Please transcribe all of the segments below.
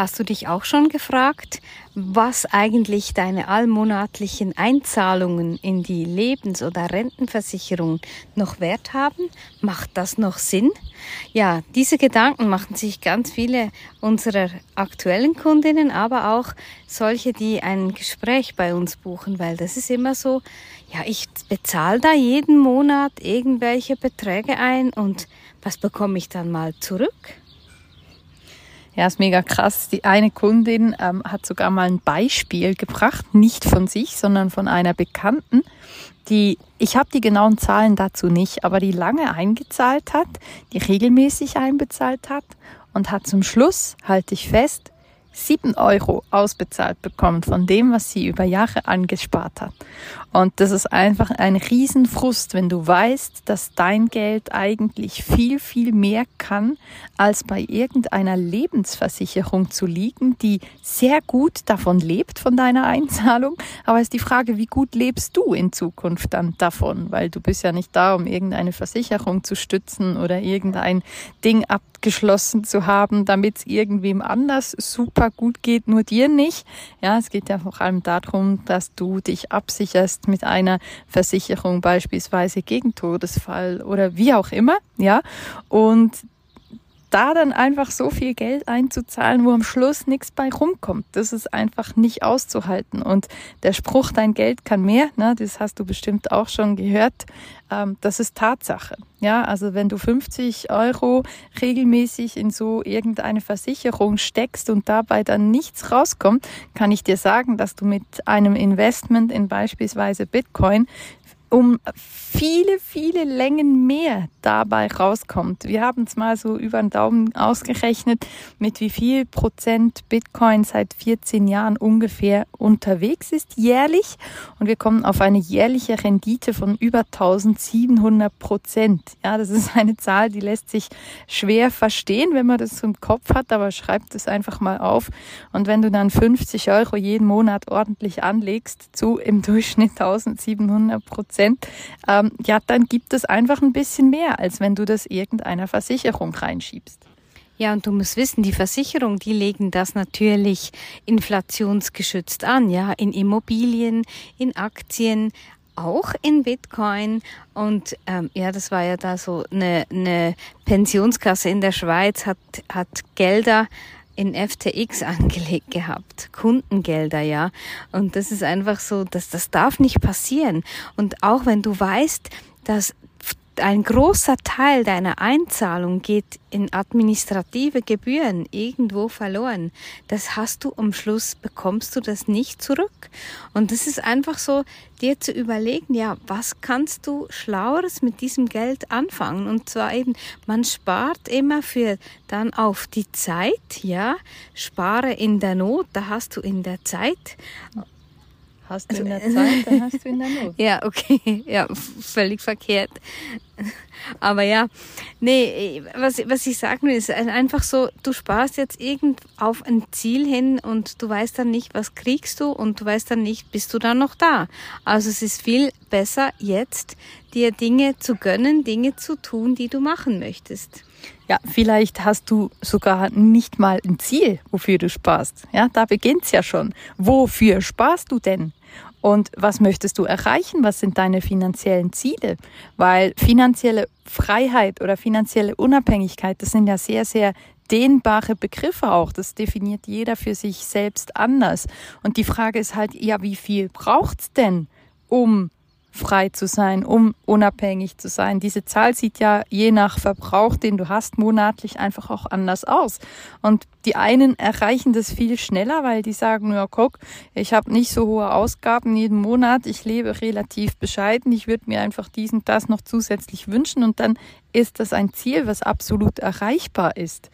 Hast du dich auch schon gefragt, was eigentlich deine allmonatlichen Einzahlungen in die Lebens- oder Rentenversicherung noch wert haben? Macht das noch Sinn? Ja, diese Gedanken machen sich ganz viele unserer aktuellen Kundinnen, aber auch solche, die ein Gespräch bei uns buchen, weil das ist immer so, ja, ich bezahle da jeden Monat irgendwelche Beträge ein und was bekomme ich dann mal zurück? Ja, ist mega krass. Die eine Kundin ähm, hat sogar mal ein Beispiel gebracht, nicht von sich, sondern von einer Bekannten, die, ich habe die genauen Zahlen dazu nicht, aber die lange eingezahlt hat, die regelmäßig einbezahlt hat und hat zum Schluss, halte ich fest, 7 Euro ausbezahlt bekommen von dem, was sie über Jahre angespart hat. Und das ist einfach ein Riesenfrust, wenn du weißt, dass dein Geld eigentlich viel, viel mehr kann, als bei irgendeiner Lebensversicherung zu liegen, die sehr gut davon lebt, von deiner Einzahlung. Aber ist die Frage, wie gut lebst du in Zukunft dann davon? Weil du bist ja nicht da, um irgendeine Versicherung zu stützen oder irgendein Ding abgeschlossen zu haben, damit es irgendwem anders super gut geht, nur dir nicht. Ja, es geht ja vor allem darum, dass du dich absicherst mit einer Versicherung beispielsweise gegen Todesfall oder wie auch immer, ja. Und da dann einfach so viel Geld einzuzahlen, wo am Schluss nichts bei rumkommt. Das ist einfach nicht auszuhalten. Und der Spruch, dein Geld kann mehr, ne, das hast du bestimmt auch schon gehört, ähm, das ist Tatsache. Ja, also wenn du 50 Euro regelmäßig in so irgendeine Versicherung steckst und dabei dann nichts rauskommt, kann ich dir sagen, dass du mit einem Investment in beispielsweise Bitcoin um viele, viele Längen mehr dabei rauskommt. Wir haben es mal so über den Daumen ausgerechnet, mit wie viel Prozent Bitcoin seit 14 Jahren ungefähr unterwegs ist jährlich. Und wir kommen auf eine jährliche Rendite von über 1700 Prozent. Ja, das ist eine Zahl, die lässt sich schwer verstehen, wenn man das im Kopf hat, aber schreibt es einfach mal auf. Und wenn du dann 50 Euro jeden Monat ordentlich anlegst, zu im Durchschnitt 1700 Prozent, Prozent, ähm, ja, dann gibt es einfach ein bisschen mehr, als wenn du das irgendeiner Versicherung reinschiebst. Ja, und du musst wissen, die Versicherung, die legen das natürlich inflationsgeschützt an, ja, in Immobilien, in Aktien, auch in Bitcoin. Und ähm, ja, das war ja da so eine, eine Pensionskasse in der Schweiz, hat, hat Gelder in FTX angelegt gehabt, Kundengelder, ja. Und das ist einfach so, dass das darf nicht passieren. Und auch wenn du weißt, dass ein großer Teil deiner Einzahlung geht in administrative Gebühren irgendwo verloren. Das hast du am Schluss, bekommst du das nicht zurück. Und das ist einfach so, dir zu überlegen, ja, was kannst du Schlaueres mit diesem Geld anfangen? Und zwar eben, man spart immer für dann auf die Zeit, ja, spare in der Not, da hast du in der Zeit Hast du also, in der Zeit, dann hast du in der Not. ja, okay. Ja, völlig verkehrt. Aber ja, nee, was, was ich sagen will, ist einfach so, du sparst jetzt irgend auf ein Ziel hin und du weißt dann nicht, was kriegst du und du weißt dann nicht, bist du dann noch da. Also es ist viel besser jetzt, dir Dinge zu gönnen, Dinge zu tun, die du machen möchtest. Ja, vielleicht hast du sogar nicht mal ein Ziel, wofür du sparst. Ja, da beginnt's ja schon. Wofür sparst du denn? Und was möchtest du erreichen? Was sind deine finanziellen Ziele? Weil finanzielle Freiheit oder finanzielle Unabhängigkeit, das sind ja sehr, sehr dehnbare Begriffe auch. Das definiert jeder für sich selbst anders. Und die Frage ist halt, ja, wie viel braucht's denn, um frei zu sein, um unabhängig zu sein. Diese Zahl sieht ja je nach Verbrauch, den du hast, monatlich einfach auch anders aus. Und die einen erreichen das viel schneller, weil die sagen, ja, guck, ich habe nicht so hohe Ausgaben jeden Monat, ich lebe relativ bescheiden, ich würde mir einfach dies und das noch zusätzlich wünschen und dann ist das ein Ziel, was absolut erreichbar ist.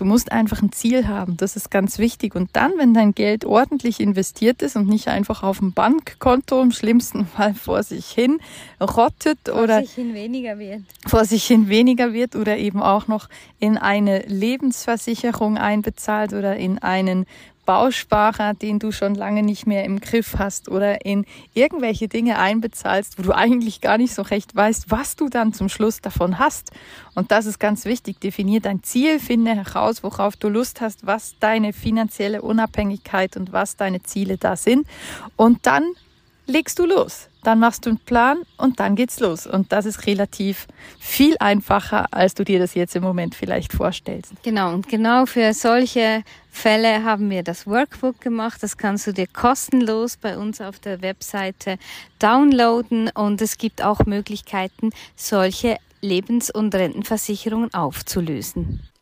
Du musst einfach ein Ziel haben, das ist ganz wichtig. Und dann, wenn dein Geld ordentlich investiert ist und nicht einfach auf dem Bankkonto im schlimmsten Fall vor sich hin rottet vor oder sich hin weniger wird. Vor sich hin weniger wird oder eben auch noch in eine Lebensversicherung einbezahlt oder in einen Bausparer, den du schon lange nicht mehr im Griff hast oder in irgendwelche Dinge einbezahlst, wo du eigentlich gar nicht so recht weißt, was du dann zum Schluss davon hast. Und das ist ganz wichtig. Definier dein Ziel, finde heraus, worauf du Lust hast, was deine finanzielle Unabhängigkeit und was deine Ziele da sind. Und dann legst du los. Dann machst du einen Plan und dann geht's los. Und das ist relativ viel einfacher, als du dir das jetzt im Moment vielleicht vorstellst. Genau, und genau für solche Fälle haben wir das Workbook gemacht. Das kannst du dir kostenlos bei uns auf der Webseite downloaden und es gibt auch Möglichkeiten, solche Lebens- und Rentenversicherungen aufzulösen.